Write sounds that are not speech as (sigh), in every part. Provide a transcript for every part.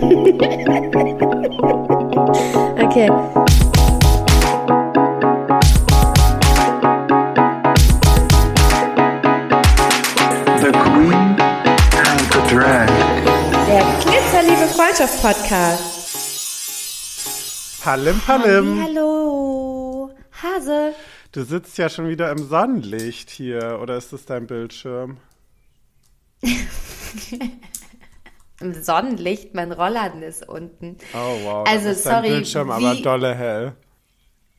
Okay. The Queen and the Drag. Der Glitzerliebe Freundschaft Podcast. Palim, Palim. Hallo. Hase. Du sitzt ja schon wieder im Sonnenlicht hier, oder ist das dein Bildschirm? (laughs) Im Sonnenlicht, mein Rollladen ist unten. Oh wow, Also, dann ist sorry, Bildschirm wie- aber dolle hell.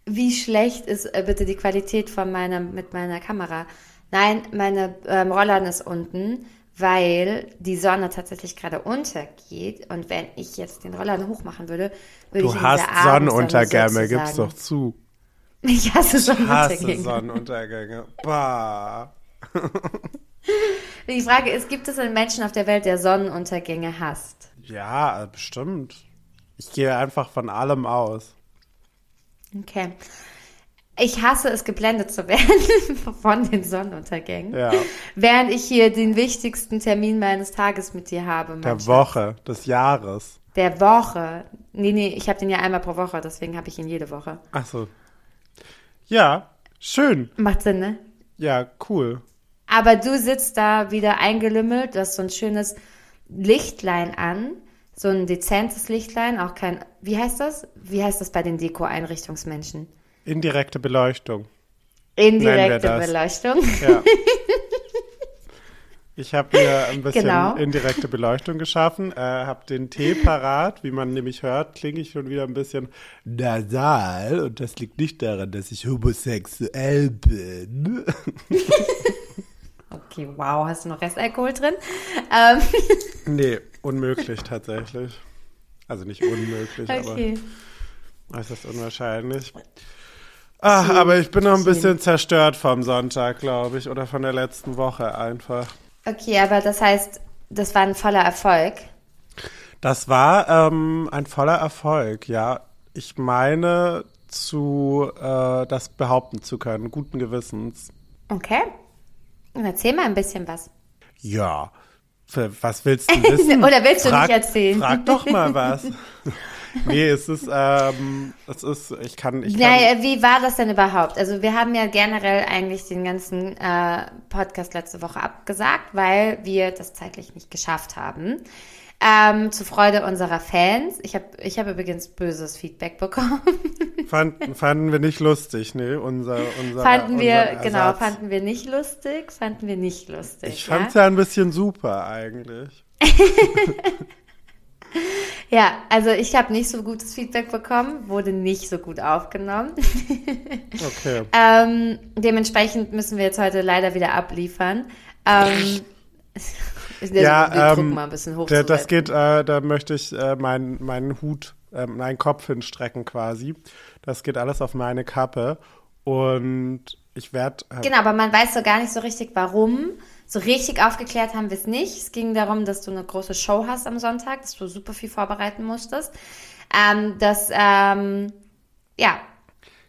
Wie schlecht ist äh, bitte die Qualität von meiner, mit meiner Kamera? Nein, meine ähm, Rollladen ist unten, weil die Sonne tatsächlich gerade untergeht. Und wenn ich jetzt den Rollladen hochmachen würde, würde ich Du in hast Sonnenuntergänge, gib's doch zu. (laughs) Ich hasse Hasse Sonnenuntergänge. Sonnenuntergänge. Bah. Die Frage ist, gibt es einen Menschen auf der Welt, der Sonnenuntergänge hasst? Ja, bestimmt. Ich gehe einfach von allem aus. Okay. Ich hasse es, geblendet zu (laughs) werden von den Sonnenuntergängen. Ja. Während ich hier den wichtigsten Termin meines Tages mit dir habe. mein Der. Woche, des Jahres. Der Woche. Nee, nee, ich habe den ja einmal pro Woche, deswegen habe ich ihn jede Woche. Ach so. Ja, schön. Macht Sinn, ne? Ja, cool. Aber du sitzt da wieder eingelümmelt, du hast so ein schönes Lichtlein an, so ein dezentes Lichtlein, auch kein, wie heißt das? Wie heißt das bei den Deko-Einrichtungsmenschen? Indirekte Beleuchtung. Indirekte. Beleuchtung. Ja. (laughs) Ich habe mir ein bisschen Genau. indirekte Beleuchtung geschaffen, äh, habe den Tee parat. Wie man nämlich hört, klinge ich schon wieder ein bisschen nasal. Und das liegt nicht daran, dass ich homosexuell bin. (laughs) Okay, wow, hast du noch Restalkohol drin? Ähm, (laughs) nee, unmöglich tatsächlich. Also nicht unmöglich, okay. aber äußerst unwahrscheinlich. Ach, aber ich bin noch ein bisschen zerstört vom Sonntag, glaube ich, oder von der letzten Woche einfach. Okay, aber das heißt, das war ein voller Erfolg. Das war ähm, ein voller Erfolg, ja. Ich meine, zu äh, das behaupten zu können, guten Gewissens. Okay. Erzähl mal ein bisschen was. Ja. Was willst du (laughs) wissen? Oder willst du frag, nicht erzählen? Frag doch mal (laughs) was. nee, es ist, ähm, es ist, ich kann, ich kann. Naja, wie war das denn überhaupt? Also wir haben ja generell eigentlich den ganzen äh, Podcast letzte Woche abgesagt, weil wir das zeitlich nicht geschafft haben. Ähm, zur Freude unserer Fans. Ich habe ich hab übrigens böses Feedback bekommen. (laughs) Fanden, fanden wir nicht lustig, ne? Unser, unser, fanden wir, genau, Ersatz. fanden wir nicht lustig, fanden wir nicht lustig. Ich ja? fand's ja ein bisschen super eigentlich. (laughs) Ja, also ich habe nicht so gutes Feedback bekommen, wurde nicht so gut aufgenommen. (laughs) Okay. ähm, dementsprechend müssen wir jetzt heute leider wieder abliefern. Ähm, Ja, Druck ähm, mal ein bisschen hoch. der, das geht, äh, da möchte ich äh, meinen meinen Hut, äh, meinen Kopf hinstrecken quasi. Das geht alles auf meine Kappe und ich werde. Äh, Genau, aber man weiß so gar nicht so richtig, warum. So richtig aufgeklärt haben wir es nicht. Es ging darum, dass du eine große Show hast am Sonntag, dass du super viel vorbereiten musstest. Ähm, das, ähm, ja,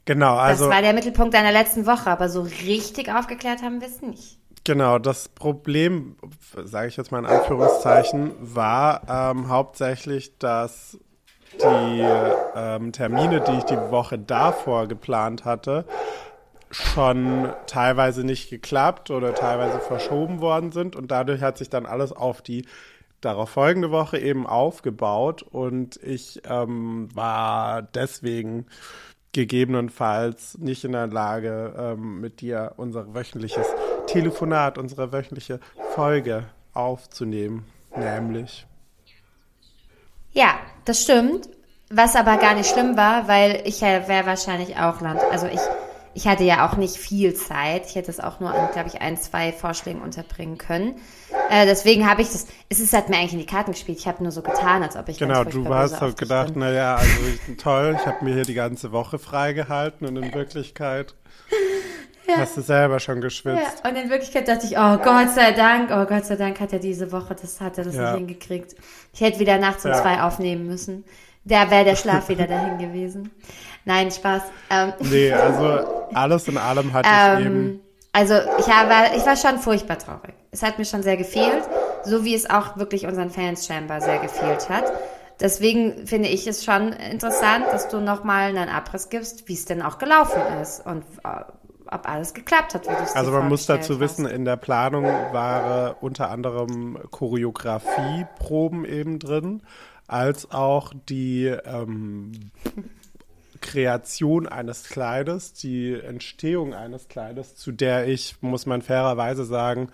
Genau, also das war der Mittelpunkt deiner letzten Woche, aber so richtig aufgeklärt haben wir es nicht. Genau. Das Problem, sage ich jetzt mal in Anführungszeichen, war ähm, hauptsächlich, dass die ähm, Termine, die ich die Woche davor geplant hatte, schon teilweise nicht geklappt oder teilweise verschoben worden sind und dadurch hat sich dann alles auf die darauf folgende Woche eben aufgebaut und ich ähm, war deswegen gegebenenfalls nicht in der Lage, ähm, mit dir unser wöchentliches Telefonat, unsere wöchentliche Folge aufzunehmen, nämlich. Ja, das stimmt. Was aber gar nicht schlimm war, weil ich ja wäre wahrscheinlich auch Land. Also ich, ich hatte ja auch nicht viel Zeit. Ich hätte es auch nur an, glaube ich, ein, zwei Vorschlägen unterbringen können. Äh, deswegen habe ich das. Es ist hat mir eigentlich in die Karten gespielt. Ich habe nur so getan, als ob ich Genau, du hast halt gedacht, naja, also ich, toll, ich habe mir hier die ganze Woche freigehalten und in (laughs) Wirklichkeit hast du selber schon geschwitzt. Ja, und in Wirklichkeit dachte ich, oh Gott sei Dank, oh Gott sei Dank hat er diese Woche, das hat er das Ja. nicht hingekriegt. Ich hätte wieder nachts um Ja. zwei aufnehmen müssen. Da wäre der Schlaf wieder dahin gewesen. Nein, Spaß. Ähm, Nee, also alles in allem hatte ich eben. Ähm, also ich habe, ich war schon furchtbar traurig. Es hat mir schon sehr gefehlt, so wie es auch wirklich unseren Fans scheinbar sehr gefehlt hat. deswegen finde ich es schon interessant, dass du nochmal einen Abriss gibst, wie es denn auch gelaufen ist und äh, ob alles geklappt hat, Also man muss dazu vorgestellt wissen, in der Planung waren unter anderem Choreografieproben eben drin, als auch die ähm, Kreation eines Kleides, die Entstehung eines Kleides, zu der ich, muss man fairerweise sagen,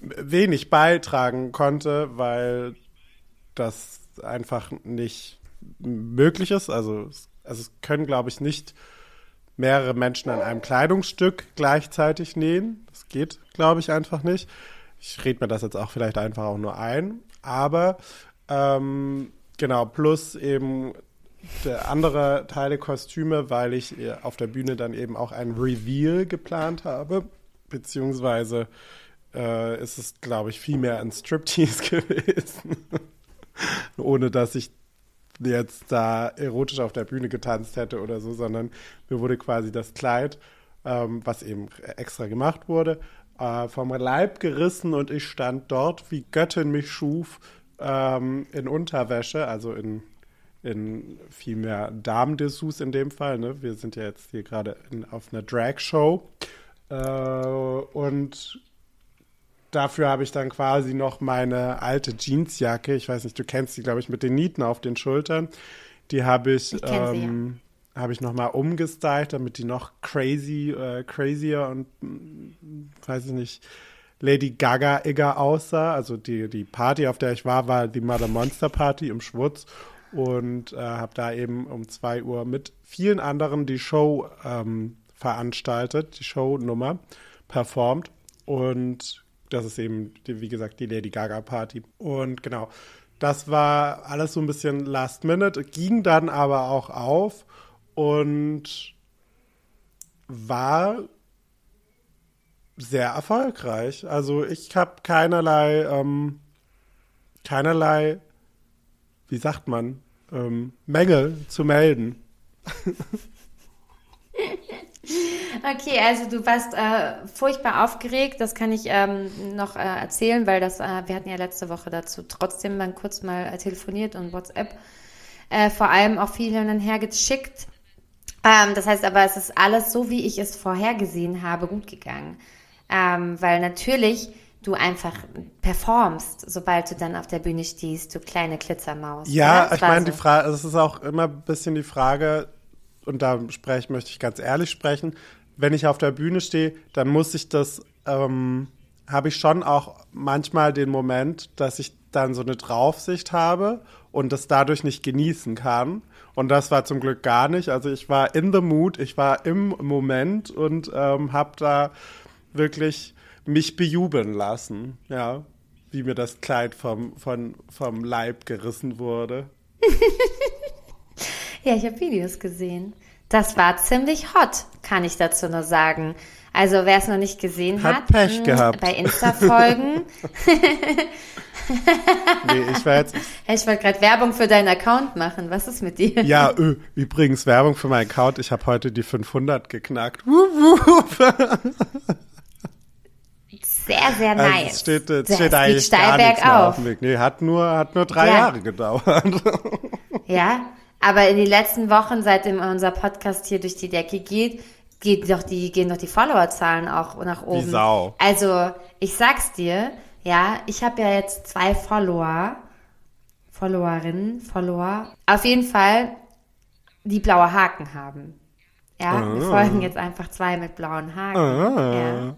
wenig beitragen konnte, weil das einfach nicht möglich ist. Also, also es können, glaube ich, nicht mehrere Menschen an einem Kleidungsstück gleichzeitig nähen. Das geht, glaube ich, einfach nicht. Ich rede mir das jetzt auch vielleicht einfach auch nur ein. Aber ähm, genau, plus eben der andere Teile Kostüme, weil ich äh, auf der Bühne dann eben auch ein Reveal geplant habe. Beziehungsweise äh, ist es, glaube ich, viel mehr ein Striptease (laughs) gewesen. Ohne dass ich jetzt da erotisch auf der Bühne getanzt hätte oder so, sondern mir wurde quasi das Kleid, ähm, was eben extra gemacht wurde, äh, vom Leib gerissen und ich stand dort, wie Göttin mich schuf, ähm, in Unterwäsche, also in, in vielmehr Damendessous in dem Fall. Ne? Wir sind ja jetzt hier gerade auf einer Drag-Show. Äh, und dafür habe ich dann quasi noch meine alte Jeansjacke. Ich weiß nicht, du kennst die, glaube ich, mit den Nieten auf den Schultern. Die habe ich, Ich sie, ja. ähm, habe ich nochmal umgestylt, damit die noch crazy, äh, crazier und mm, weiß ich nicht, Lady Gaga-igger aussah. Also die, die Party, auf der ich war, war die Mother Monster Party im Schwutz und äh, habe da eben um 2 Uhr mit vielen anderen die Show ähm, veranstaltet, die Shownummer performt und das ist eben, wie gesagt, die Lady Gaga Party. Und genau, das war alles so ein bisschen last minute, ging dann aber auch auf und war sehr erfolgreich. Also ich habe keinerlei, ähm, keinerlei, wie sagt man, ähm, Mängel zu melden. (laughs) Okay, also du warst äh, furchtbar aufgeregt, das kann ich ähm, noch äh, erzählen, weil das, äh, wir hatten ja letzte Woche dazu trotzdem dann kurz mal äh, telefoniert und WhatsApp äh, vor allem auch viel hin und her geschickt. Ähm, das heißt aber, es ist alles so, wie ich es vorhergesehen habe, gut gegangen. Ähm, weil natürlich du einfach performst, sobald du dann auf der Bühne stehst, du kleine Glitzermaus. Ja, ich meine, so. die Frage, es ist auch immer ein bisschen die Frage, und da sprech, möchte ich ganz ehrlich sprechen, wenn ich auf der Bühne stehe, dann muss ich das, ähm, habe ich schon auch manchmal den Moment, dass ich dann so eine Draufsicht habe und das dadurch nicht genießen kann. Und das war zum Glück gar nicht. Also ich war in the mood, ich war im Moment und ähm, habe da wirklich mich bejubeln lassen, ja, wie mir das Kleid vom, von, vom Leib gerissen wurde. (laughs) Ja, ich habe Videos gesehen. Das war ziemlich hot, kann ich dazu nur sagen. Also wer es noch nicht gesehen Hat hat, Pech mh, gehabt. bei Insta folgen. (laughs) (laughs) Nee, ich war jetzt, ich wollte gerade Werbung für deinen Account machen. Was ist mit dir? ja, ö, übrigens Werbung für meinen Account. Ich habe heute die 500 geknackt. (laughs) Sehr, sehr Also nice. es steht, es Das steht eigentlich steil gar nichts mehr auf bergauf. dem Weg. Nee, hat nur, hat nur drei Ja. Jahre gedauert. Ja, aber in den letzten Wochen, seitdem unser Podcast hier durch die Decke geht, geht doch die, gehen doch die Followerzahlen auch nach oben. Sau. Also, ich sag's dir, ja, ich habe ja jetzt zwei Follower, Followerinnen, Follower, auf jeden Fall, die blaue Haken haben. Ja, wir folgen jetzt einfach zwei mit blauen Haken. Ah. Ja.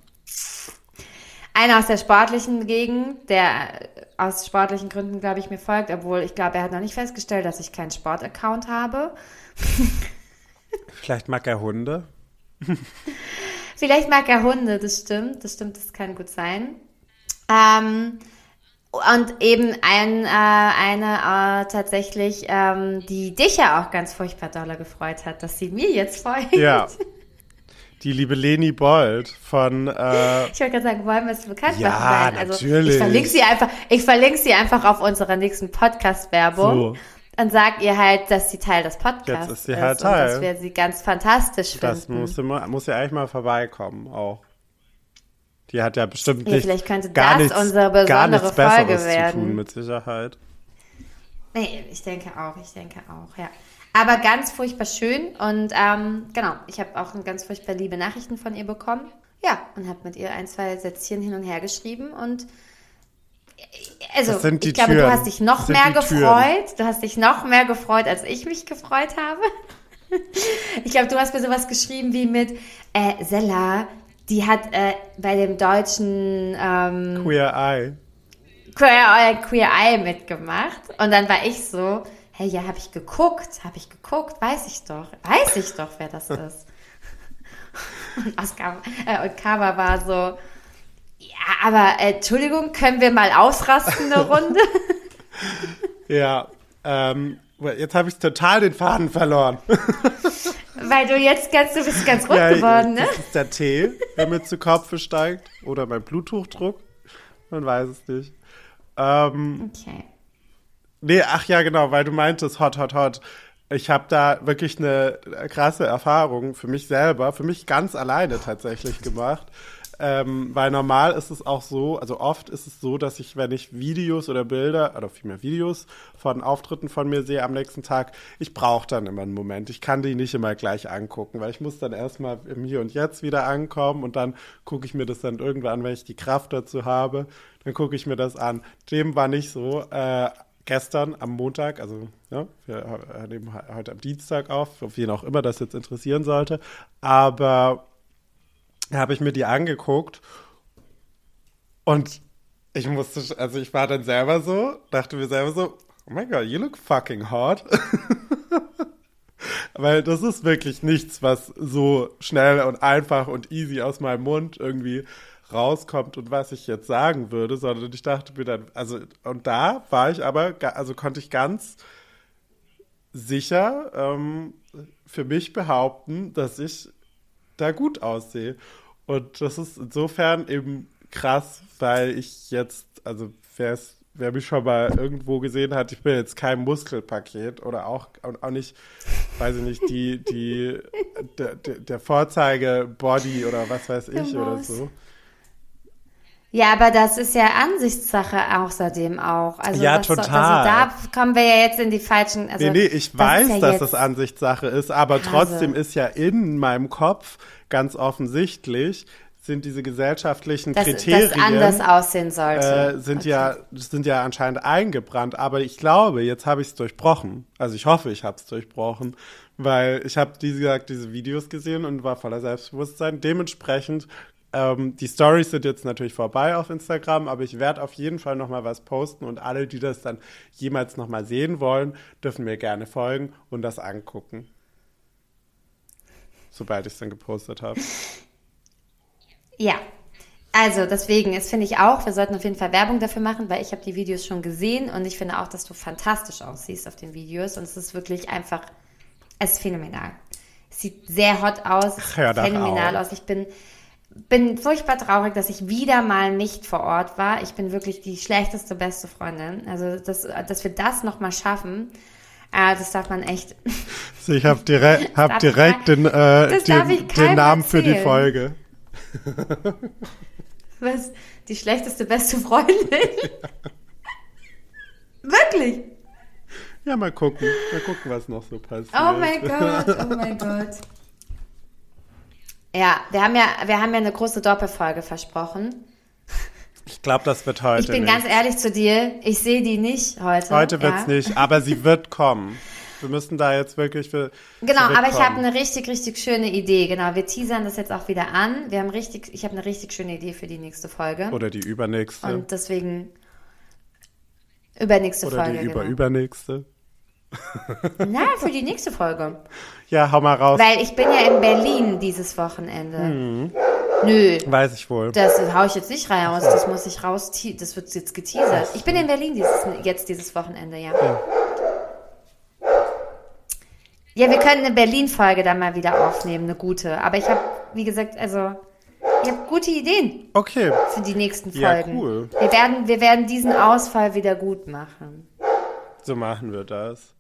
Einer aus der sportlichen Gegend, der äh, aus sportlichen Gründen, glaube ich, mir folgt, obwohl ich glaube, er hat noch nicht festgestellt, dass ich keinen Sportaccount habe. Vielleicht mag er Hunde. (laughs) Vielleicht mag er Hunde, das stimmt, das stimmt, das kann gut sein. Ähm, und eben ein, äh, eine äh, tatsächlich, ähm, die dich ja auch ganz furchtbar dolle gefreut hat, dass sie mir jetzt folgt. Ja. (laughs) Die liebe Leni Bold von, äh, (laughs) Ich wollte gerade sagen, wollen wir es bekannt Ja, machen? Also natürlich. Ich verlinke sie einfach, ich verlinke sie einfach auf unserer nächsten Podcast-Werbung. So. Dann sagt ihr halt, dass sie Teil des Podcasts Jetzt ist sie halt und dass Teil. wir sie ganz fantastisch das finden. muss, immer, muss ja eigentlich mal vorbeikommen auch. Die hat ja bestimmt Ja, nicht, vielleicht könnte gar das nichts, unsere gar besondere nichts Besseres zu tun, mit Sicherheit. Nee, ich denke auch, ich denke auch, ja. Aber ganz furchtbar schön und ähm, genau, ich habe auch ganz furchtbar liebe Nachrichten von ihr bekommen. Ja, und habe mit ihr ein, zwei Sätzchen hin und her geschrieben und also ich glaube, du Türen. hast dich noch mehr Türen. gefreut. Du hast dich noch mehr gefreut, als ich mich gefreut habe. Ich glaube, du hast mir sowas geschrieben wie mit äh, Sella, die hat äh, bei dem deutschen ähm, Queer Eye. Queer, Queer Eye mitgemacht. Und dann war ich so, hey, ja, habe ich geguckt, habe ich geguckt, weiß ich doch, weiß ich doch, wer das (laughs) ist. Und, Oscar, äh, und Kava war so, ja, aber äh, Entschuldigung, können wir mal ausrasten eine Runde? (laughs) Ja, ähm, jetzt habe ich total den Faden verloren. (laughs) Weil du jetzt ganz, du bist ganz rot Ja, geworden, ne? Das ist der Tee, der mir zu Kopf steigt. Oder mein Bluthochdruck. Man weiß es nicht. Ähm, Okay. Nee, ach ja, genau, weil du meintest hot, hot, hot. Ich habe da wirklich eine krasse Erfahrung für mich selber, für mich ganz alleine tatsächlich gemacht. Ähm, weil normal ist es auch so, also oft ist es so, dass ich, wenn ich Videos oder Bilder, oder vielmehr Videos von Auftritten von mir sehe am nächsten Tag, ich brauche dann immer einen Moment. Ich kann die nicht immer gleich angucken, weil ich muss dann erstmal im Hier und Jetzt wieder ankommen und dann gucke ich mir das dann irgendwann an, wenn ich die Kraft dazu habe, dann gucke ich mir das an. Dem war nicht so. Äh, gestern am Montag, also ja, wir nehmen he- heute am Dienstag auf, auf wen auch immer das jetzt interessieren sollte, aber habe ich mir die angeguckt und ich musste, also ich war dann selber so, dachte mir selber so, oh my god, you look fucking hot. (laughs) Weil das ist wirklich nichts, was so schnell und einfach und easy aus meinem Mund irgendwie rauskommt und was ich jetzt sagen würde, sondern ich dachte mir dann, also, und da war ich aber, also konnte ich ganz sicher ähm, für mich behaupten, dass ich da gut aussehe. Und das ist insofern eben krass, weil ich jetzt, also wer es wer mich schon mal irgendwo gesehen hat, ich bin jetzt kein Muskelpaket oder auch, und auch nicht, weiß ich nicht, die, die, der, der Vorzeige-Body oder was weiß ich Der oder so. Ja, aber das ist ja Ansichtssache außerdem auch. Also Ja, das, total. Also da kommen wir ja jetzt in die falschen. Also Nee, nee, ich das weiß, ja dass das Ansichtssache ist, aber Hase. trotzdem ist ja in meinem Kopf ganz offensichtlich, sind diese gesellschaftlichen dass Kriterien. das anders aussehen sollte. äh, sind ja sind ja anscheinend eingebrannt, aber ich glaube, jetzt habe ich es durchbrochen. Also ich hoffe, ich habe es durchbrochen, weil ich habe wie gesagt diese Videos gesehen und war voller Selbstbewusstsein. Dementsprechend ähm, die Stories sind jetzt natürlich vorbei auf Instagram, aber ich werde auf jeden Fall noch mal was posten und alle, die das dann jemals noch mal sehen wollen, dürfen mir gerne folgen und das angucken, sobald ich es dann gepostet habe. Ja. Also deswegen, das finde ich auch, wir sollten auf jeden Fall Werbung dafür machen, weil ich habe die Videos schon gesehen und ich finde auch, dass du fantastisch aussiehst auf den Videos und es ist wirklich einfach, es ist phänomenal. Es sieht sehr hot aus, es Ach, phänomenal aus. Ich bin, bin furchtbar traurig, dass ich wieder mal nicht vor Ort war. Ich bin wirklich die schlechteste, beste Freundin. Also, dass, dass wir das nochmal schaffen, äh, das darf man echt, (laughs) ich habe direkt, hab direkt ich den, äh, den, den Namen für die erzählen. Folge. (laughs) was, die schlechteste, beste Freundin. (laughs) wirklich. Ja, mal gucken. Mal gucken, was noch so passiert. Oh mein Gott, oh mein Gott. Ja, wir haben ja, wir haben ja eine große Doppelfolge versprochen. Ich glaube, das wird heute Ich bin nicht. ganz ehrlich zu dir, ich sehe die nicht heute. heute wird's ja. nicht, aber sie wird kommen. Wir müssen da jetzt wirklich für. Genau, aber ich habe eine richtig, richtig schöne Idee. Genau, wir teasern das jetzt auch wieder an. Wir haben richtig, ich habe eine richtig schöne Idee für die nächste Folge. Oder die übernächste. Und deswegen übernächste Oder Folge. die genau. überübernächste. Na, für die nächste Folge. (laughs) Ja, hau mal raus. Weil ich bin ja in Berlin dieses Wochenende. Mhm. Nö, Weiß ich wohl. Das hau ich jetzt nicht raus, das muss ich raus, das wird jetzt geteasert. Ich bin in Berlin dieses, jetzt dieses Wochenende, ja. Ja, wir können eine Berlin-Folge dann mal wieder aufnehmen, eine gute. Aber ich habe, wie gesagt, also, ich habe gute Ideen Okay. für die nächsten Ja, Folgen. cool. Wir werden, wir werden diesen Ausfall wieder gut machen. So machen wir das.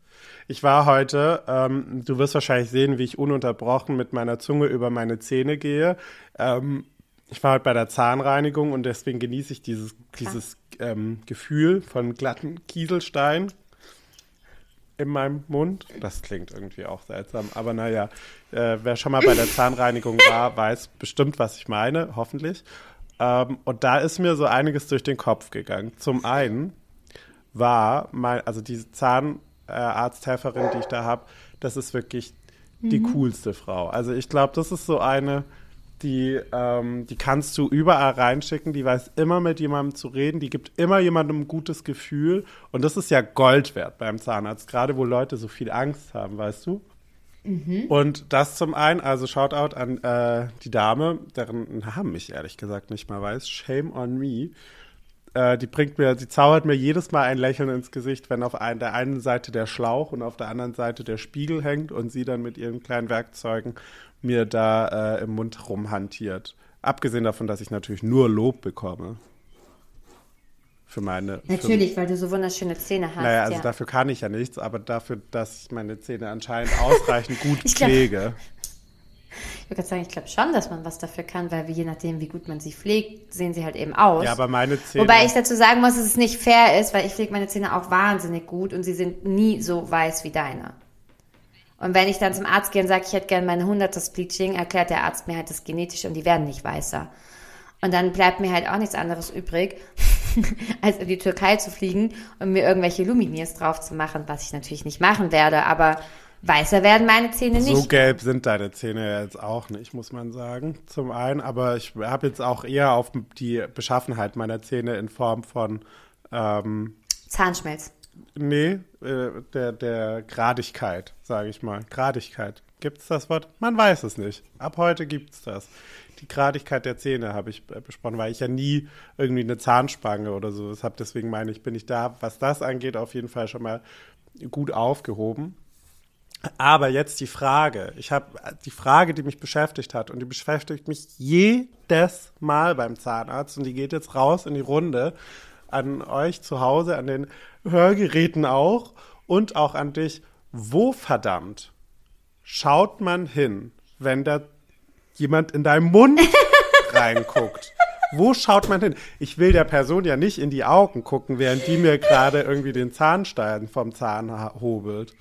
Ich war heute, ähm, du wirst wahrscheinlich sehen, wie ich ununterbrochen mit meiner Zunge über meine Zähne gehe. Ähm, ich war heute bei der Zahnreinigung und deswegen genieße ich dieses, dieses ähm, Gefühl von glatten Kieselstein. in meinem Mund. Das klingt irgendwie auch seltsam, aber naja, äh, wer schon mal bei der (laughs) Zahnreinigung war, weiß bestimmt, was ich meine, hoffentlich. Ähm, und da ist mir so einiges durch den Kopf gegangen. Zum einen war mein, also diese Zahnarzthelferin, die ich da habe, das ist wirklich die coolste Frau. Also ich glaube, das ist so eine, die, ähm, die kannst du überall reinschicken, die weiß immer mit jemandem zu reden, die gibt immer jemandem ein gutes Gefühl und das ist ja Gold wert beim Zahnarzt, gerade wo Leute so viel Angst haben, weißt du? Und das zum einen, also Shoutout an äh, die Dame, deren Namen ich ehrlich gesagt nicht mal weiß, Shame on me. Äh, die bringt mir, sie zaubert mir jedes Mal ein Lächeln ins Gesicht, wenn auf ein, der einen Seite der Schlauch und auf der anderen Seite der Spiegel hängt und sie dann mit ihren kleinen Werkzeugen mir da äh, im Mund rumhantiert. Abgesehen davon, dass ich natürlich nur Lob bekomme. Für meine. Für, Natürlich, weil du so wunderschöne Zähne hast. naja, also ja. dafür kann ich ja nichts, aber dafür, dass ich meine Zähne anscheinend ausreichend gut (laughs) Ich glaub- pflege. Ich würde sagen, ich glaube schon, dass man was dafür kann, weil je nachdem, wie gut man sie pflegt, sehen sie halt eben aus. Ja, aber meine Zähne. Wobei ich dazu sagen muss, dass es nicht fair ist, weil ich pflege meine Zähne auch wahnsinnig gut und sie sind nie so weiß wie deine. Und wenn ich dann zum Arzt gehe und sage, ich hätte gerne meine 100. Bleaching, erklärt der Arzt mir halt das genetisch und die werden nicht weißer. Und dann bleibt mir halt auch nichts anderes übrig, (laughs) als in die Türkei zu fliegen und mir irgendwelche Luminiers drauf zu machen, was ich natürlich nicht machen werde, aber weißer werden meine Zähne nicht. So gelb sind deine Zähne jetzt auch nicht, muss man sagen. Zum einen, aber ich habe jetzt auch eher auf die Beschaffenheit meiner Zähne in Form von, ähm, Zahnschmelz. nee, äh, der, der Gradigkeit, sage ich mal. Gradigkeit. Gibt es das Wort? Man weiß es nicht. Ab heute gibt es das. Die Gradigkeit der Zähne habe ich äh, besprochen, weil ich ja nie irgendwie eine Zahnspange oder so habe. Deswegen meine ich, bin ich da, was das angeht, auf jeden Fall schon mal gut aufgehoben. Aber jetzt die Frage. Ich habe die Frage, die mich beschäftigt hat und die beschäftigt mich jedes Mal beim Zahnarzt und die geht jetzt raus in die Runde an euch zu Hause, an den Hörgeräten auch und auch an dich. Wo verdammt schaut man hin, wenn da jemand in deinem Mund (laughs) reinguckt? Wo schaut man hin? Ich will der Person ja nicht in die Augen gucken, während die mir gerade irgendwie den Zahnstein vom Zahn hobelt.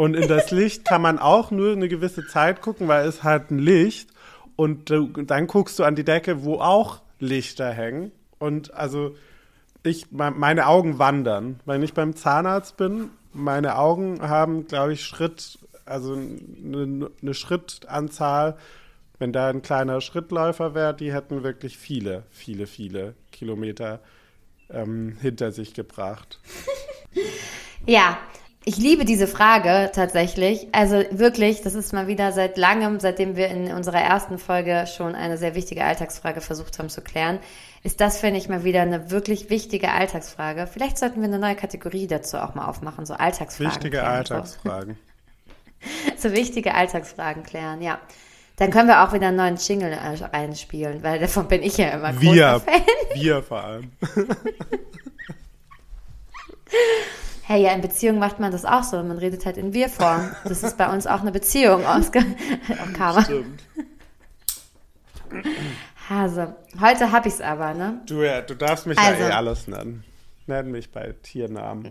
Und in das Licht kann man auch nur eine gewisse Zeit gucken, weil es halt ein Licht. Und du, dann guckst du an die Decke, wo auch Lichter hängen. Und also ich, me- meine Augen wandern. Wenn ich beim Zahnarzt bin, meine Augen haben, glaube ich, Schritt, also eine, eine Schrittanzahl. Wenn da ein kleiner Schrittläufer wäre, die hätten wirklich viele, viele, viele Kilometer ähm, hinter sich gebracht. Ja, ich liebe diese Frage tatsächlich. Also wirklich, das ist mal wieder seit langem, seitdem wir in unserer ersten Folge schon eine sehr wichtige Alltagsfrage versucht haben zu klären, ist das, finde ich, mal wieder eine wirklich wichtige Alltagsfrage. Vielleicht sollten wir eine neue Kategorie dazu auch mal aufmachen, so Alltagsfragen. Wichtige klären, Alltagsfragen. So, (laughs) so wichtige Alltagsfragen klären, ja. Dann können wir auch wieder einen neuen Jingle äh, einspielen, weil davon bin ich ja immer großer Wir, Fan. wir vor allem. (laughs) Hey, ja, in Beziehung macht man das auch so. Man redet halt in Wir-Form. Das ist bei uns auch eine Beziehung, Oskar. (laughs) Oh, Karma. Stimmt. Hase. Heute hab ich's aber, ne? Du, ja, du darfst mich Also. ja eh alles nennen. Nenn mich bei Tiernamen.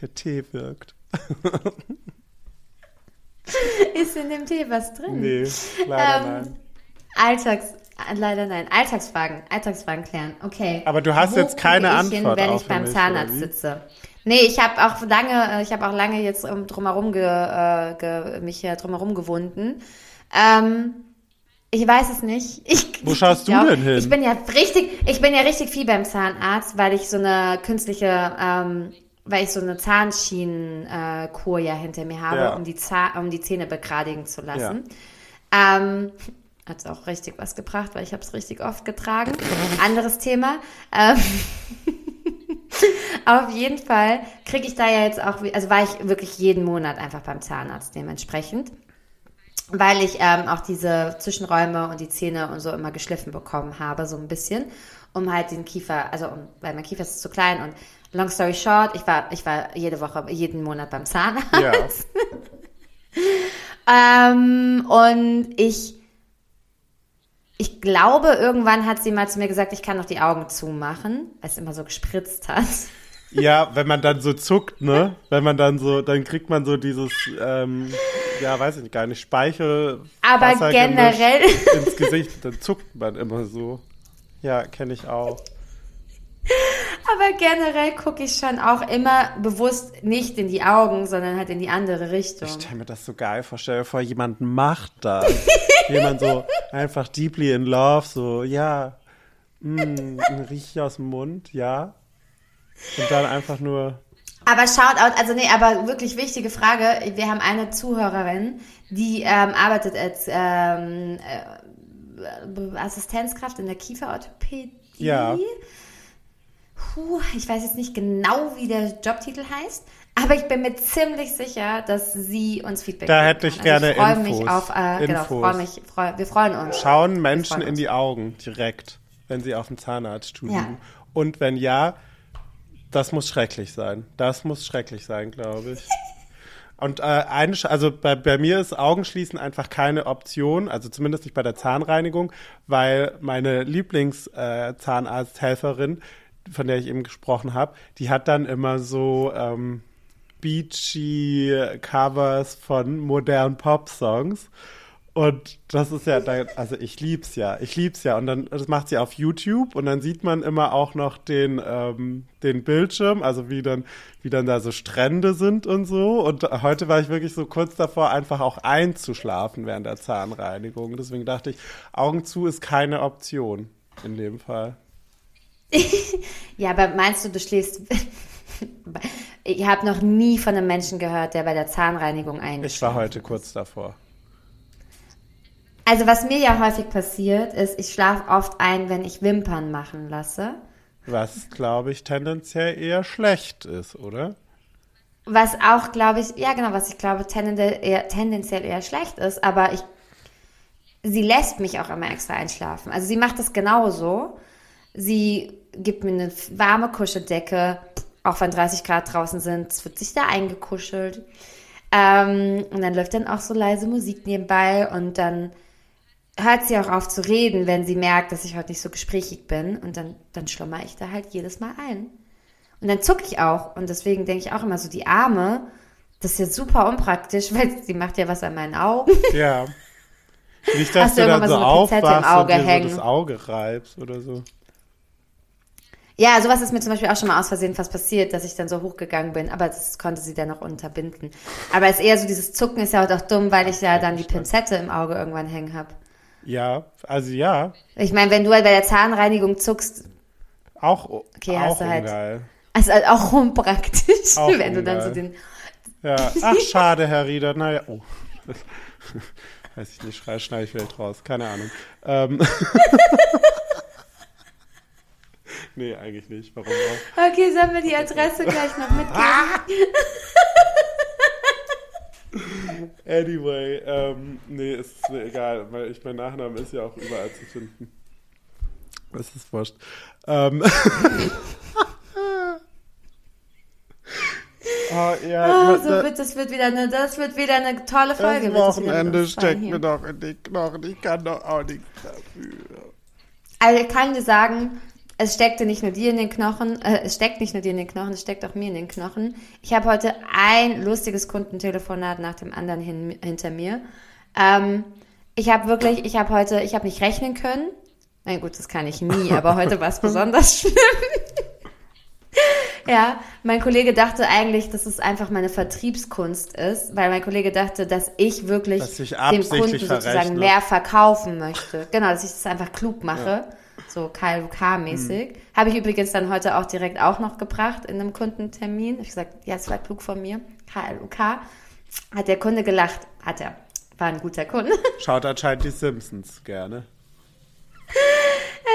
Der Tee wirkt. (laughs) Ist in dem Tee was drin? Nee, leider Ähm, nein. Alltags, leider nein. Alltagsfragen, Alltagsfragen klären. Okay. Aber du hast jetzt keine ich Antwort hin, wenn ich beim mich, Zahnarzt sitze? Nee, ich habe auch lange, äh, ich habe auch lange jetzt drumherum ge, äh, ge, mich hier drumherum gewunden. Ähm, ich weiß es nicht. (laughs) Ich, Wo schaust du glaub, denn hin? Ich bin ja richtig, ich bin ja richtig viel beim Zahnarzt, weil ich so eine künstliche, ähm, weil ich so eine Zahnschienenkur äh, ja hinter mir habe, Ja. um die Zah um die Zähne begradigen zu lassen. Ähm, hat auch richtig was gebracht, weil ich habe es richtig oft getragen. (laughs) Anderes Thema. Ähm, (laughs) auf jeden Fall kriege ich da ja jetzt auch, also war ich wirklich jeden Monat einfach beim Zahnarzt dementsprechend, weil ich ähm, auch diese Zwischenräume und die Zähne und so immer geschliffen bekommen habe, so ein bisschen, um halt den Kiefer, also um, weil mein Kiefer ist zu klein und long story short, ich war, ich war jede Woche, jeden Monat beim Zahnarzt. Ja. (laughs) Ähm, und ich, Ich glaube, irgendwann hat sie mal zu mir gesagt, ich kann noch die Augen zumachen, weil es immer so gespritzt hat. Ja, wenn man dann so zuckt, ne? Wenn man dann so, dann kriegt man so dieses, ähm, ja, weiß ich gar nicht, Speichel. Aber Wassergemisch generell- ins Gesicht, dann zuckt man immer so. Ja, kenne ich auch. Aber generell gucke ich schon auch immer bewusst nicht in die Augen, sondern halt in die andere Richtung. Ich stelle mir das so geil vor. Stell dir vor, jemand macht das. (laughs) jemand so einfach deeply in love, so, ja, mm, riech aus dem Mund, ja. Und dann einfach nur, Aber Shoutout, also nee, aber wirklich wichtige Frage. Wir haben eine Zuhörerin, die ähm, arbeitet als ähm, äh, Assistenzkraft in der Kieferorthopädie. Ja. Puh, ich weiß jetzt nicht genau, wie der Jobtitel heißt, aber ich bin mir ziemlich sicher, dass sie uns Feedback Da hätte ich kann. gerne ich freue Infos. mich auf, äh, genau, Infos. freue mich, freu, wir freuen uns. schauen Menschen freuen in uns. die Augen direkt, wenn sie auf dem Zahnarztstuhl Ja. liegen. Und wenn ja, das muss schrecklich sein. Das muss schrecklich sein, glaube ich. (laughs) Und äh, eine, also bei, bei mir ist Augenschließen einfach keine Option, also zumindest nicht bei der Zahnreinigung, weil meine Lieblings-Zahnarzthelferin, von der ich eben gesprochen habe, die hat dann immer so ähm, beachy Covers von modernen Pop-Songs. Und das ist ja, da, also ich lieb's ja, ich lieb's ja. Und dann, das macht sie auf YouTube und dann sieht man immer auch noch den, ähm, den Bildschirm, also wie dann, wie dann da so Strände sind und so. Und heute war ich wirklich so kurz davor, einfach auch einzuschlafen während der Zahnreinigung. Deswegen dachte ich, Augen zu ist keine Option in dem Fall. (laughs) Ja, aber meinst du, du schläfst... (laughs) ich habe noch nie von einem Menschen gehört, der bei der Zahnreinigung eingeschlafen Ich war heute kurz davor. Also was mir ja häufig passiert, ist, ich schlafe oft ein, wenn ich Wimpern machen lasse. Was, glaube ich, tendenziell eher schlecht ist, oder? Was auch, glaube ich, ja genau, was ich glaube tendenziell eher, tendenziell eher schlecht ist, aber ich, sie lässt mich auch immer extra einschlafen. Also sie macht das genauso. Sie gibt mir eine warme Kuscheldecke, auch wenn 30 Grad draußen sind, es wird sich da eingekuschelt. Ähm, und dann läuft dann auch so leise Musik nebenbei und dann hört sie auch auf zu reden, wenn sie merkt, dass ich heute nicht so gesprächig bin. Und dann, dann schlummer ich da halt jedes Mal ein. Und dann zucke ich auch. Und deswegen denke ich auch immer so, die Arme, das ist ja super unpraktisch, (laughs) weil sie macht ja was an meinen Augen. Ja. (laughs) Nicht, dass Hast du du dann so so aufwachst und dir so das Auge reibst oder so. Ja, sowas ist mir zum Beispiel auch schon mal aus Versehen fast passiert, dass ich dann so hochgegangen bin, aber das konnte sie dann noch unterbinden. Aber es ist eher so, dieses Zucken ist ja auch dumm, weil ich ja dann die Pinzette im Auge irgendwann hängen habe. Ja, also ja, Ich meine, wenn du halt bei der Zahnreinigung zuckst, auch, Okay, auch hast du halt- ungeil. ist halt auch unpraktisch, Auch (laughs) wenn du dann so ungeil. den Ja, ach schade, Herr Rieder. Naja, oh. (laughs) Weiß ich nicht, schrei, schneide ich vielleicht raus. Keine Ahnung. Ähm. (laughs) nee, eigentlich nicht. Warum auch? Okay, sollen wir die Adresse gleich noch mitgeben? (laughs) Anyway, ähm, nee, ist mir egal, weil ich mein Nachname ist ja auch überall zu finden. Das ist wurscht. Ähm. oh, (laughs) ja, da- so wird, das wird wieder eine, das wird wieder eine tolle Folge. das Wochenende steckt mir doch in die Knochen. Ich kann doch auch nichts dafür. Also ich kann dir sagen, es steckte nicht nur dir in den Knochen, äh, es steckt nicht nur dir in den Knochen, es steckt auch mir in den Knochen. Ich habe heute ein lustiges Kundentelefonat nach dem anderen hin, hinter mir. Ähm, ich habe wirklich, ich habe heute, ich habe nicht rechnen können. Na gut, das kann ich nie, aber heute war es (laughs) besonders schlimm. (laughs) Ja, mein Kollege dachte eigentlich, dass es einfach meine Vertriebskunst ist, weil mein Kollege dachte, dass ich wirklich Dass ich dem Kunden sozusagen verrechne. mehr verkaufen möchte. Genau, dass ich das einfach klug mache. So KLUK-mäßig. Hm. Habe ich übrigens dann heute auch direkt auch noch gebracht in einem Kundentermin. Hab Ich gesagt, ja, es war klug von mir. KLUK. Hat der Kunde gelacht. Hat er. War ein guter Kunde. Schaut anscheinend die Simpsons gerne.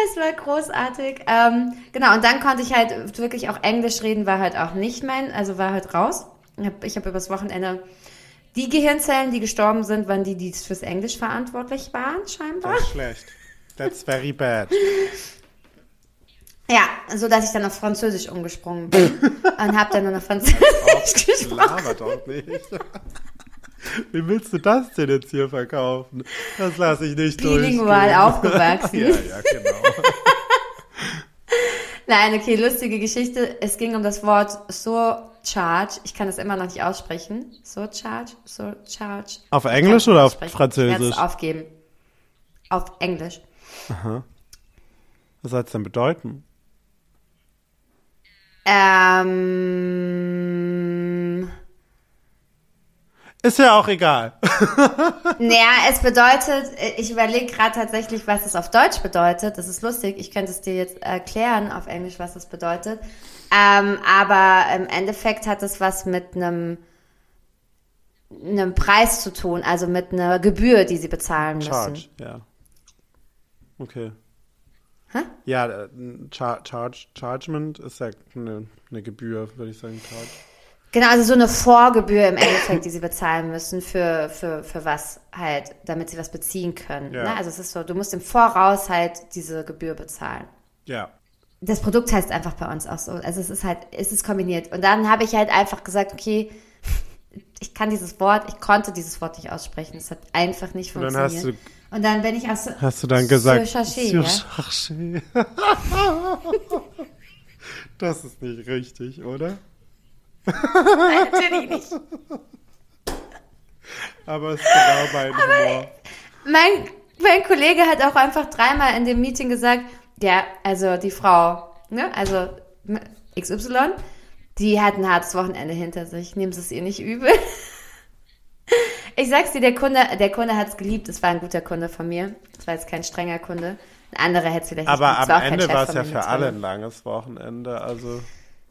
Es war großartig. Ähm, genau, und dann konnte ich halt wirklich auch Englisch reden, war halt auch nicht mein, also war halt raus. Ich habe hab übers Wochenende die Gehirnzellen, die gestorben sind, waren die, die fürs Englisch verantwortlich waren, scheinbar. Das ist schlecht. That's very bad. Ja, so dass ich dann auf Französisch umgesprungen bin (laughs) und habe dann nur noch Französisch gesprochen. Laber doch nicht. Wie willst du das denn jetzt hier verkaufen? Das lasse ich nicht Bilingual durchgehen. aufgewachsen. ja, ja, genau. (laughs) Nein, okay, lustige Geschichte. Es ging um das Wort Surcharge. Ich kann das immer noch nicht aussprechen. Surcharge, Surcharge. Auf Ich Englisch kann oder auf aussprechen. Ich Französisch? werde es aufgeben. Auf Englisch. Was soll es denn bedeuten? Ähm, Ist ja auch egal. (laughs) naja, es bedeutet, ich überlege gerade tatsächlich, was es auf Deutsch bedeutet. Das ist lustig. Ich könnte es dir jetzt erklären auf Englisch, was das bedeutet. Ähm, aber im Endeffekt hat es was mit einem einem Preis zu tun, also mit einer Gebühr, die sie bezahlen müssen. Charge, ja. Okay. Hä? Ja, äh, Char Charge, Chargement ist ja eine, eine Gebühr, würde ich sagen. Charge. Genau, also so eine Vorgebühr im Endeffekt, die sie bezahlen müssen für, für, für was halt, damit sie was beziehen können. Ja. Ne? Also es ist so, du musst im Voraus halt diese Gebühr bezahlen. Ja. Das Produkt heißt einfach bei uns auch so. Also es ist halt, es ist kombiniert. Und dann habe ich halt einfach gesagt, okay, ich kann dieses Wort, ich konnte dieses Wort nicht aussprechen. Es hat einfach nicht Und dann funktioniert. hast Und dann bin ich aus Hast du dann gesagt, Surcharge, ja? Surcharge. (laughs) Das ist nicht richtig, oder? Natürlich nicht. (laughs) Aber es ist genau mein Humor. Mein, mein Kollege hat auch einfach dreimal in dem Meeting gesagt, ja, also die Frau, ne, also XY, die hat ein hartes Wochenende hinter sich. Nehmen Sie es ihr nicht übel. Ich sag's dir, der Kunde, der Kunde hat's geliebt. Es war ein guter Kunde von mir. Das war jetzt kein strenger Kunde. Ein anderer hätte es vielleicht Aber nicht am. Es auch kein Ende war es ja für alle ein langes Wochenende. Also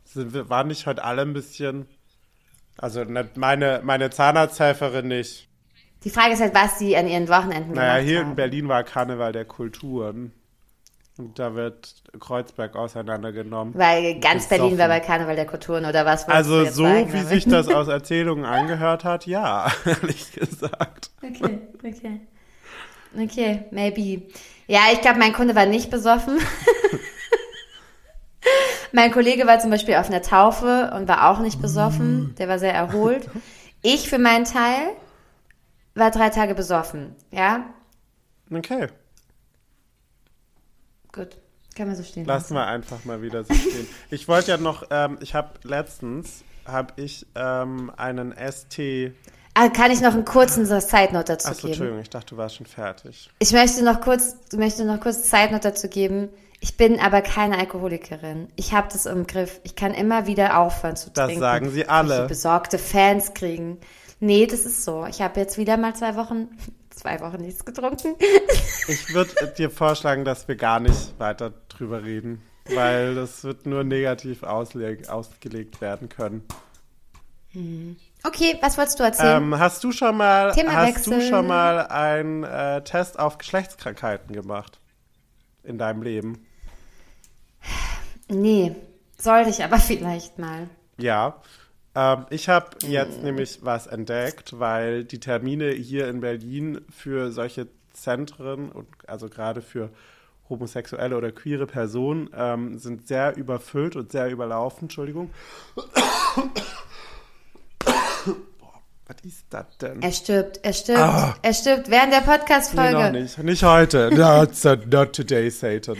sind wir, waren nicht heute alle ein bisschen. Also ne, meine, meine Zahnarzthelferin nicht. Die Frage ist halt, was sie an ihren Wochenenden Naja, gemacht hier haben. in Berlin war Karneval der Kulturen. Und da wird Kreuzberg auseinandergenommen. Weil ganz. Berlin war bei Karneval der Kulturen oder was? Also jetzt so, sagen wie damit? sich das aus Erzählungen angehört hat, ja, (laughs) ehrlich gesagt. Okay, okay. Okay, maybe. Ja, ich glaube, mein Kunde war nicht besoffen. (laughs) mein Kollege war zum Beispiel auf einer Taufe und war auch nicht besoffen. Der war sehr erholt. Ich für meinen Teil war drei Tage besoffen. Ja, Okay, gut. Kann man so stehen lassen lassen. wir einfach mal wieder so stehen. Ich wollte ja noch, ähm, ich habe letztens, habe ich ähm, einen ST, Ah, kann ich noch einen kurzen Side-Note dazu achso, geben? Entschuldigung, ich dachte, du warst schon fertig. Ich möchte noch kurz, möchte noch kurz Side-Note dazu geben. Ich bin aber keine Alkoholikerin. Ich habe das im Griff. Ich kann immer wieder aufhören zu Das trinken. sagen sie alle. besorgte Fans kriegen. Nee, das ist so. Ich habe jetzt wieder mal zwei Wochen, zwei Wochen nichts getrunken. (laughs) Ich würde dir vorschlagen, dass wir gar nicht weiter drüber reden, weil das wird nur negativ ausgelegt werden können. Okay, was wolltest du erzählen? Ähm, hast du schon mal, hast du schon mal einen äh, Test auf Geschlechtskrankheiten gemacht in deinem Leben? nee, sollte ich aber (laughs) vielleicht mal. Ja. Ähm, ich habe jetzt nämlich was entdeckt, weil die Termine hier in Berlin für solche Zentren und also gerade für homosexuelle oder queere Personen ähm, sind sehr überfüllt und sehr überlaufen. Entschuldigung. Was ist das denn? Er stirbt, er stirbt, er stirbt während der Ah. Nee, noch Podcast-Folge. nicht. Nicht heute. (laughs) Not, not today, Satan.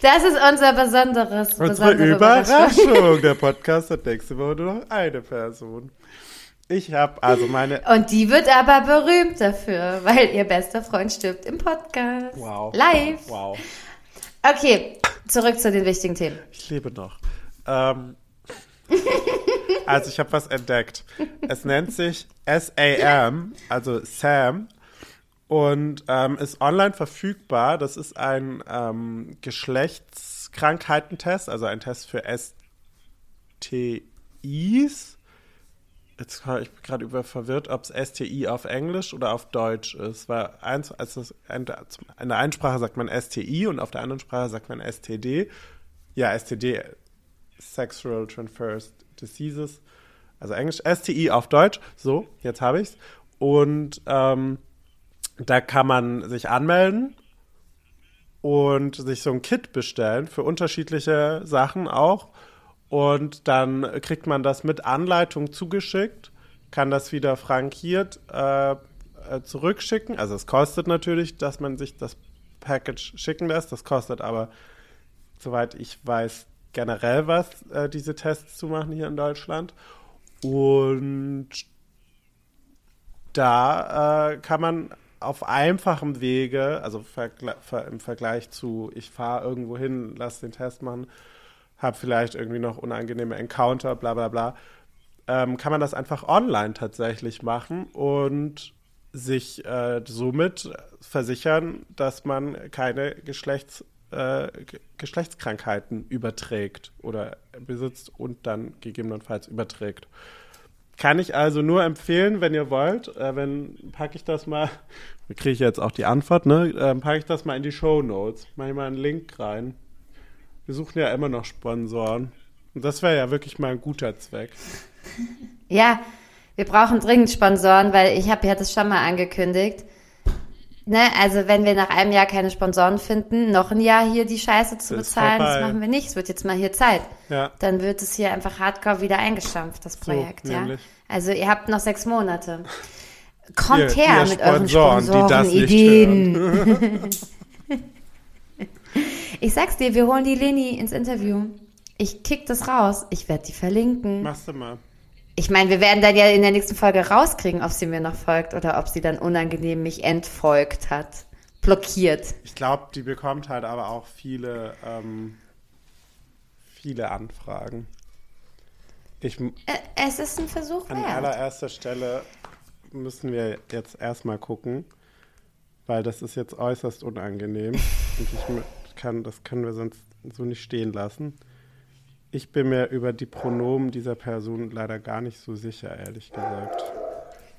das ist unser besonderes, Unsere besondere Überraschung. Der (laughs) Podcast hat nächste Woche nur noch eine Person. Ich habe also meine. Und die wird aber berühmt dafür, weil ihr bester Freund stirbt im Podcast. Wow. Live. Wow. Okay, zurück zu den wichtigen Themen. Ich lebe noch. Ähm, (laughs) also ich habe was entdeckt. Es nennt sich SAM, also Sam, und ähm, ist online verfügbar. Das ist ein ähm, Geschlechtskrankheitentest, also ein Test für STIs. Jetzt ich gerade über verwirrt, ob es STI auf Englisch oder auf Deutsch ist. Weil eins, also in der einen Sprache sagt man STI und auf der anderen Sprache sagt man STD. Ja, STD, Sexual Transferred Diseases, also Englisch, STI auf Deutsch. So, jetzt habe ich's. Und ähm, da kann man sich anmelden und sich so ein Kit bestellen für unterschiedliche Sachen auch. Und dann kriegt man das mit Anleitung zugeschickt, kann das wieder frankiert äh, äh, zurückschicken. Also es kostet natürlich, dass man sich das Package schicken lässt. Das kostet aber, soweit ich weiß, generell was, äh, diese Tests zu machen hier in Deutschland. Und da äh, kann man auf einfachem Wege, also vergle ver im Vergleich zu, ich fahre irgendwo hin, lass den Test machen, habe vielleicht irgendwie noch unangenehme Encounter, bla bla bla, ähm, kann man das einfach online tatsächlich machen und sich äh, somit versichern, dass man keine Geschlechts, äh, Geschlechtskrankheiten überträgt oder besitzt und dann gegebenenfalls überträgt. Kann ich also nur empfehlen, wenn ihr wollt, äh, wenn packe ich das mal, (laughs) kriege ich jetzt auch die Antwort, ne? Äh, packe ich das mal in die Show Notes, mache ich mal einen Link rein. Wir suchen ja immer noch Sponsoren. Und das wäre ja wirklich mal ein guter Zweck. (laughs) Ja, wir brauchen dringend Sponsoren, weil ich habe ja das schon mal angekündigt. Ne, also wenn wir nach einem Jahr keine Sponsoren finden, noch ein Jahr hier die Scheiße zu Das bezahlen, das machen wir nicht. Es wird jetzt mal hier Zeit. Ja. Dann wird es hier einfach hardcore wieder eingestampft, das Projekt, ja. nämlich. Also ihr habt noch sechs Monate. (laughs) Kommt Ihr- her ihr mit euren Sponsoren, Sponsoren-Ideen. (laughs) ich sag's dir, wir holen die Leni ins Interview. Ich kick das raus. Ich werde die verlinken. Machst du mal. Ich meine, wir werden dann ja in der nächsten Folge rauskriegen, ob sie mir noch folgt oder ob sie dann unangenehm mich entfolgt hat. Blockiert. Ich glaube, die bekommt halt aber auch viele, ähm, viele Anfragen. Ich, Es ist ein Versuch an wert. allererster Stelle müssen wir jetzt erstmal gucken, weil das ist jetzt äußerst unangenehm. (laughs) Und ich kann, das können wir sonst so nicht stehen lassen. Ich bin mir über die Pronomen dieser Person leider gar nicht so sicher, ehrlich gesagt.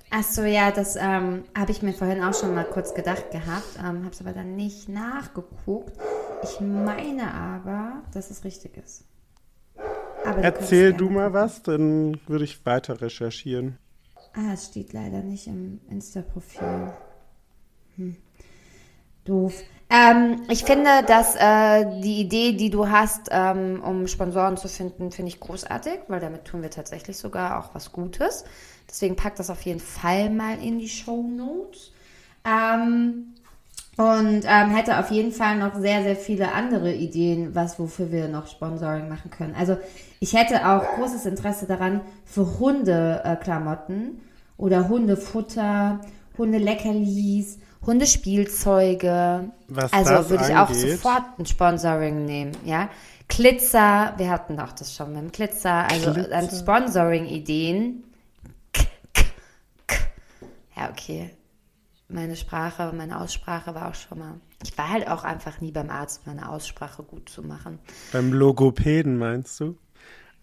Ach so, ja, das ähm, habe ich mir vorhin auch schon mal kurz gedacht gehabt, ähm, habe es aber dann nicht nachgeguckt. Ich meine aber, dass es richtig ist. Aber Erzähl du mal gucken. was, dann würde ich weiter recherchieren. Ah, es steht leider nicht im Insta-Profil. Hm. Doof. Ähm, ich finde, dass äh, die Idee, die du hast, ähm, um Sponsoren zu finden, finde ich großartig, weil damit tun wir tatsächlich sogar auch was Gutes. Deswegen pack das auf jeden Fall mal in die Show Notes. Ähm, und ähm, hätte auf jeden Fall noch sehr, sehr viele andere Ideen, was wofür wir noch Sponsoring machen können. Also ich hätte auch großes Interesse daran für Hundeklamotten äh, oder Hundefutter, Hundeleckerlis, Hundespielzeuge. Was also das würde ich auch angeht- sofort ein Sponsoring nehmen, ja. Glitzer, wir hatten auch das schon mit dem Glitzer, also Glitzer. an Sponsoring-Ideen. K, k, k. Ja, okay meine Sprache, meine Aussprache war auch schon mal. Ich war halt auch einfach nie beim Arzt, meine Aussprache gut zu machen. Beim Logopäden meinst du?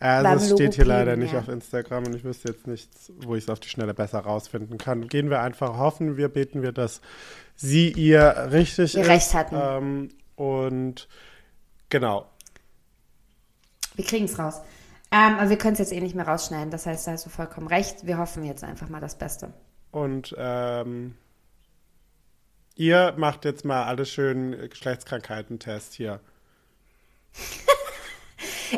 Also Beim es steht hier leider nicht ja. auf Instagram und ich wüsste jetzt nicht, wo ich es auf die Schnelle besser rausfinden kann. Gehen wir einfach, hoffen wir, beten wir, dass sie ihr richtig Ihr ist. recht hatten. Ähm, und genau. Wir kriegen es raus. Ähm, aber wir können es jetzt eh nicht mehr rausschneiden. Das heißt, da hast du vollkommen recht. Wir hoffen jetzt einfach mal das Beste. Und ähm, ihr macht jetzt mal alle schönen Geschlechtskrankheiten-Test hier. (laughs)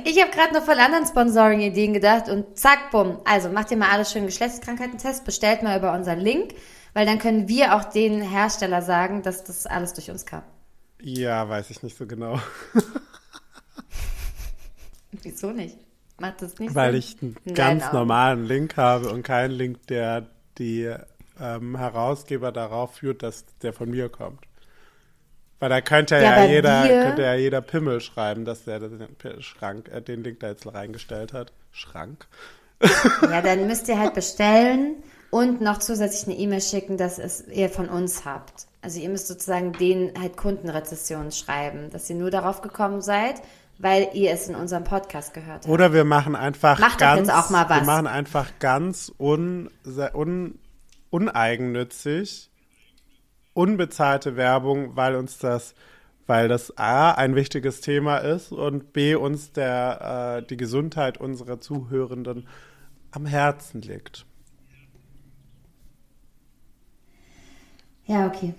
Ich habe gerade noch von anderen Sponsoring-Ideen gedacht und zack, bumm. Also macht ihr mal alle schön Geschlechtskrankheiten-Test, bestellt mal über unseren Link, weil dann können wir auch den Hersteller sagen, dass das alles durch uns kam. Ja, weiß ich nicht so genau. (laughs) Wieso nicht? Macht das nicht Weil Sinn? ich einen In ganz Augen. normalen Link habe und keinen Link, der die ähm, Herausgeber darauf führt, dass der von mir kommt. Weil da könnte ja, Ja, jeder, wir- könnte ja jeder Pimmel schreiben, dass der den Schrank, äh, den Link da jetzt reingestellt hat. Schrank? (laughs) Ja, dann müsst ihr halt bestellen und noch zusätzlich eine E-Mail schicken, dass es ihr von uns habt. Also ihr müsst sozusagen denen halt Kundenrezessionen schreiben, dass ihr nur darauf gekommen seid, weil ihr es in unserem Podcast gehört habt. Oder wir machen einfach Macht ganz, auch mal was. wir machen einfach ganz un, un, uneigennützig, unbezahlte Werbung, weil uns das, weil das A ein wichtiges Thema ist und B uns der, äh, die Gesundheit unserer Zuhörenden am Herzen liegt. Ja, okay.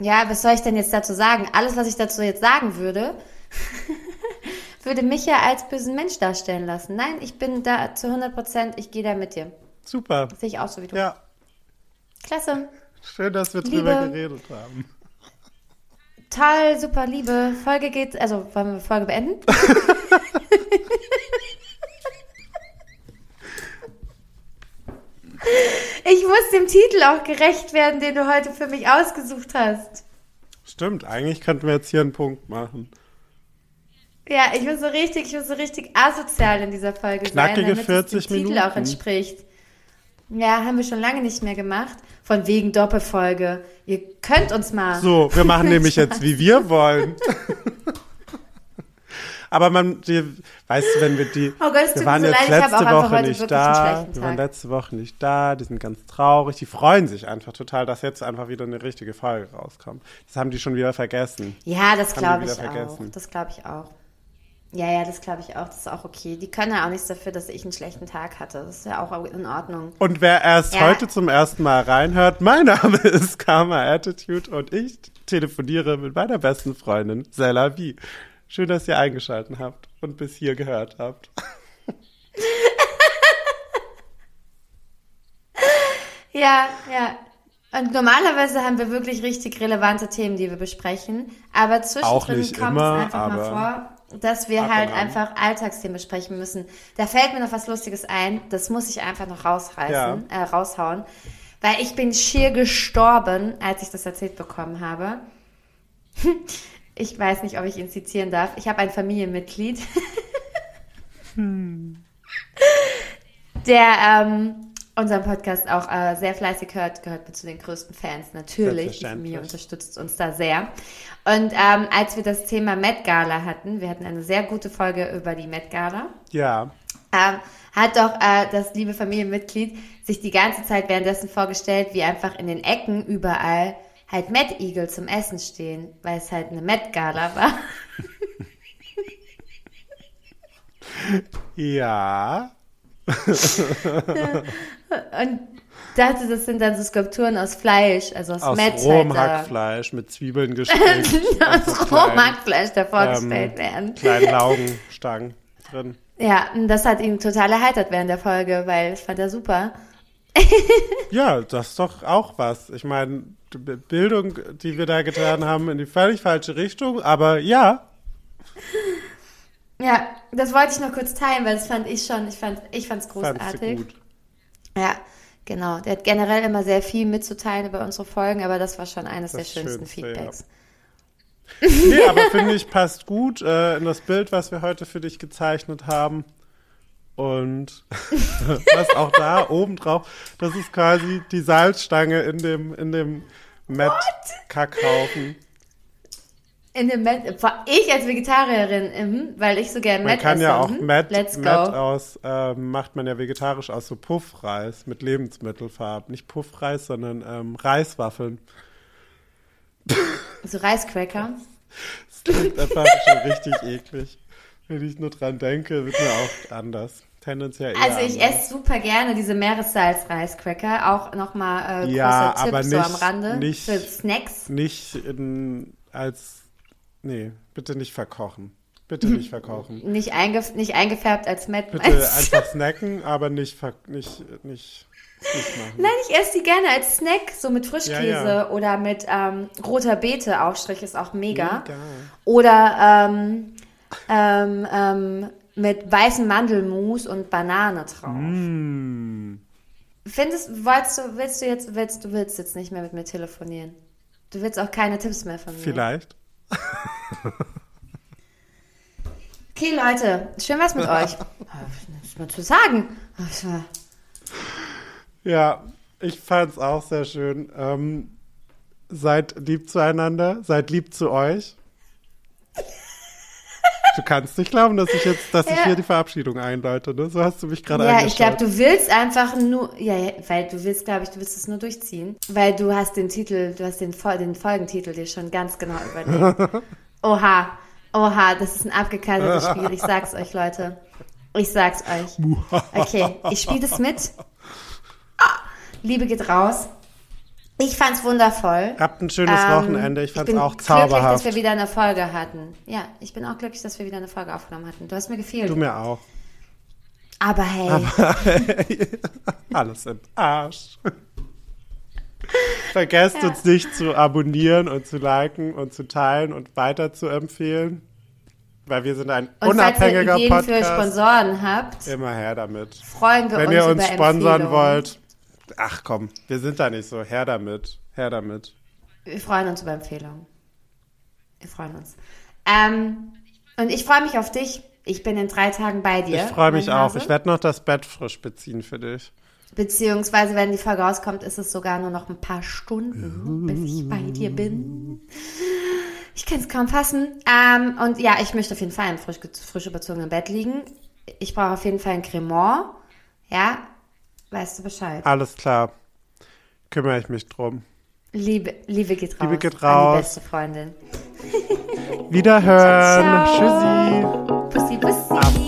Ja, was soll ich denn jetzt dazu sagen? Alles, was ich dazu jetzt sagen würde, (laughs) würde mich ja als bösen Mensch darstellen lassen. Nein, ich bin da zu 100 Prozent, ich gehe da mit dir. Super. Sehe ich auch so wie du. Ja, Klasse. Schön, dass wir drüber Liebe- geredet haben. Toll, super, Liebe. Folge geht, also wollen wir Folge beenden? (laughs) ich muss dem Titel auch gerecht werden, den du heute für mich ausgesucht hast. Stimmt, eigentlich könnten wir jetzt hier einen Punkt machen. Ja, ich muss so richtig, ich muss so richtig asozial in dieser Folge Knackige sein, damit 40 es dem Titel auch Minuten. entspricht. Ja, haben wir schon lange nicht mehr gemacht. Von wegen Doppelfolge. Ihr könnt uns mal. So, wir (laughs) machen nämlich jetzt, wie wir wollen. (laughs) Aber man, die, weißt du, wenn wir die, Oh Gott, wir waren so jetzt leid, letzte Woche nicht da, wir waren letzte Woche nicht da, die sind ganz traurig, die freuen sich einfach total, dass jetzt einfach wieder eine richtige Folge rauskommt. Das haben die schon wieder vergessen. Ja, das Haben glaube ich auch. vergessen. Das glaube ich auch. Ja, ja, das glaube ich auch. Das ist auch okay. Die können ja auch nichts dafür, dass ich einen schlechten Tag hatte. Das ist ja auch in Ordnung. Und wer erst Ja. heute zum ersten Mal reinhört, mein Name (laughs) ist Karma Attitude und ich telefoniere mit meiner besten Freundin Sella Wie. Schön, dass ihr eingeschaltet habt und bis hier gehört habt. (laughs) Ja, ja. Und normalerweise haben wir wirklich richtig relevante Themen, die wir besprechen. Aber Auch zwischendrin nicht kommt immer, es einfach mal vor, dass wir halt einfach Alltagsthemen besprechen müssen. Da fällt mir noch was Lustiges ein. Das muss ich einfach noch rausreißen, äh, raushauen. Weil ich bin schier gestorben, als ich das erzählt bekommen habe. (laughs) Ich weiß nicht, ob ich ihn zitieren darf. Ich habe ein Familienmitglied, (laughs) der ähm, unseren Podcast auch äh, sehr fleißig hört, gehört mit zu den größten Fans natürlich. Die. Familie unterstützt uns da sehr. Und ähm, als wir das Thema Met Gala hatten, wir hatten eine sehr gute Folge über die Met Gala, Ja, ähm, hat doch äh, das liebe Familienmitglied sich die ganze Zeit währenddessen vorgestellt, wie einfach in den Ecken überall halt Met Eagle zum Essen stehen, weil es halt eine Met Gala war. (laughs) ja. (laughs) Und dachte, das sind dann so Skulpturen aus Fleisch, also aus, Aus Met rohem halt, äh, Hackfleisch mit Zwiebeln so (laughs) aus kleinen, rohem Hackfleisch davor ähm, gestellt werden. Kleinen (laughs) Laugenstangen drin. Ja, und das hat ihn total erheitert während der Folge, weil das fand er super. Ja, das ist doch auch was. Ich meine, die Bildung, die wir da getan haben, in die völlig falsche Richtung, aber ja, Ja, das wollte ich noch kurz teilen, weil das fand ich schon, ich fand ich fand's großartig. gut. Ja, genau. Der hat generell immer sehr viel mitzuteilen über unsere Folgen, aber das war schon eines Das der schönsten Schönste, ja. Feedbacks. (laughs) Nee, aber (laughs) finde ich, passt gut äh, in das Bild, was wir heute für dich gezeichnet haben. Und (laughs) was auch da oben drauf, das ist quasi die Salzstange in dem, in dem Met-Kackhaufen. In dem Met, ich als Vegetarierin, weil ich so gerne Man Met kann esse. ja auch. Met, Met aus, ähm, macht man ja vegetarisch aus so Puffreis mit Lebensmittelfarben. Nicht Puffreis, sondern ähm, Reiswaffeln. (laughs) So Reiscracker. Das klingt einfach schon richtig eklig. Wenn ich nur dran denke, wird mir auch anders. Tendenziell eher Also ich anders. esse super gerne diese Meeressalz-Reiscracker. Auch nochmal äh, großer Ja, Tipp aber so am nicht- Rande nicht- für Snacks. Nicht in, als. Nee, bitte nicht verkochen. Bitte nicht verkochen. (laughs) Nicht, eingef nicht eingefärbt als Met. Bitte einfach (laughs) snacken, aber nicht, nicht, nicht, nicht machen. Nein, ich esse die gerne als Snack, so mit Frischkäse Ja, ja. oder mit ähm, roter Beete Aufstrich ist auch mega. Mega. Oder ähm, ähm, ähm, mit weißem Mandelmus und Banane drauf. Mm. Findest, wolltest du, willst du jetzt, willst du willst jetzt nicht mehr mit mir telefonieren? Du willst auch keine Tipps mehr von mir. Vielleicht. (laughs) Okay, Leute, schön was mit euch. (laughs) Was ist mal zu sagen? Ja, ich fand's auch sehr schön. Ähm, seid lieb zueinander, seid lieb zu euch. Du kannst nicht glauben, dass ich jetzt, dass ich Ja. hier die Verabschiedung einläute, ne? So hast du mich gerade Ja, ich glaube, du willst einfach nur, ja, ja, weil du willst, glaube ich, du willst es nur durchziehen, weil du hast den Titel, du hast den, den Folgentitel dir schon ganz genau überlegt. (laughs) Oha, oha, das ist ein abgekaltetes (laughs) Spiel. Ich sag's euch, Leute. Ich sag's euch. Okay, ich spiele das mit. Ah, Liebe geht raus. Ich fand's wundervoll. Habt ein schönes Ähm, Wochenende. Ich fand's bin auch glücklich, dass zauberhaft. wir wieder eine Folge hatten. Ja, ich bin auch glücklich, dass wir wieder eine Folge aufgenommen hatten. Du hast mir gefehlt. Du mir auch. Aber hey, (laughs) Alles im Arsch. (laughs) Vergesst uns nicht zu abonnieren und zu liken und zu teilen und weiter zu empfehlen. Weil wir sind ein und falls ihr unabhängiger Ideen für Podcast. Sponsoren habt, Immer her damit. freuen wir Wenn uns ihr uns sponsern wollt. Ach komm, wir sind da nicht so. Her damit. Her damit. Wir freuen uns über Empfehlungen. Wir freuen uns. Ähm, und ich freue mich auf dich. Ich bin in drei Tagen bei dir. Ich freue mich auch. Ich werde noch das Bett frisch beziehen für dich. Beziehungsweise, wenn die Folge rauskommt, ist es sogar nur noch ein paar Stunden, bis ich bei dir bin. Ich kann es kaum fassen. Ähm, und ja, ich möchte auf jeden Fall im frisch, frisch überzogenen Bett liegen. Ich brauche auf jeden Fall ein Cremant. Ja, weißt du Bescheid. Alles klar. Kümmere ich mich drum. Liebe, Liebe geht raus. Liebe geht An raus. die beste Freundin. Wiederhören. Ciao, ciao. Tschüssi.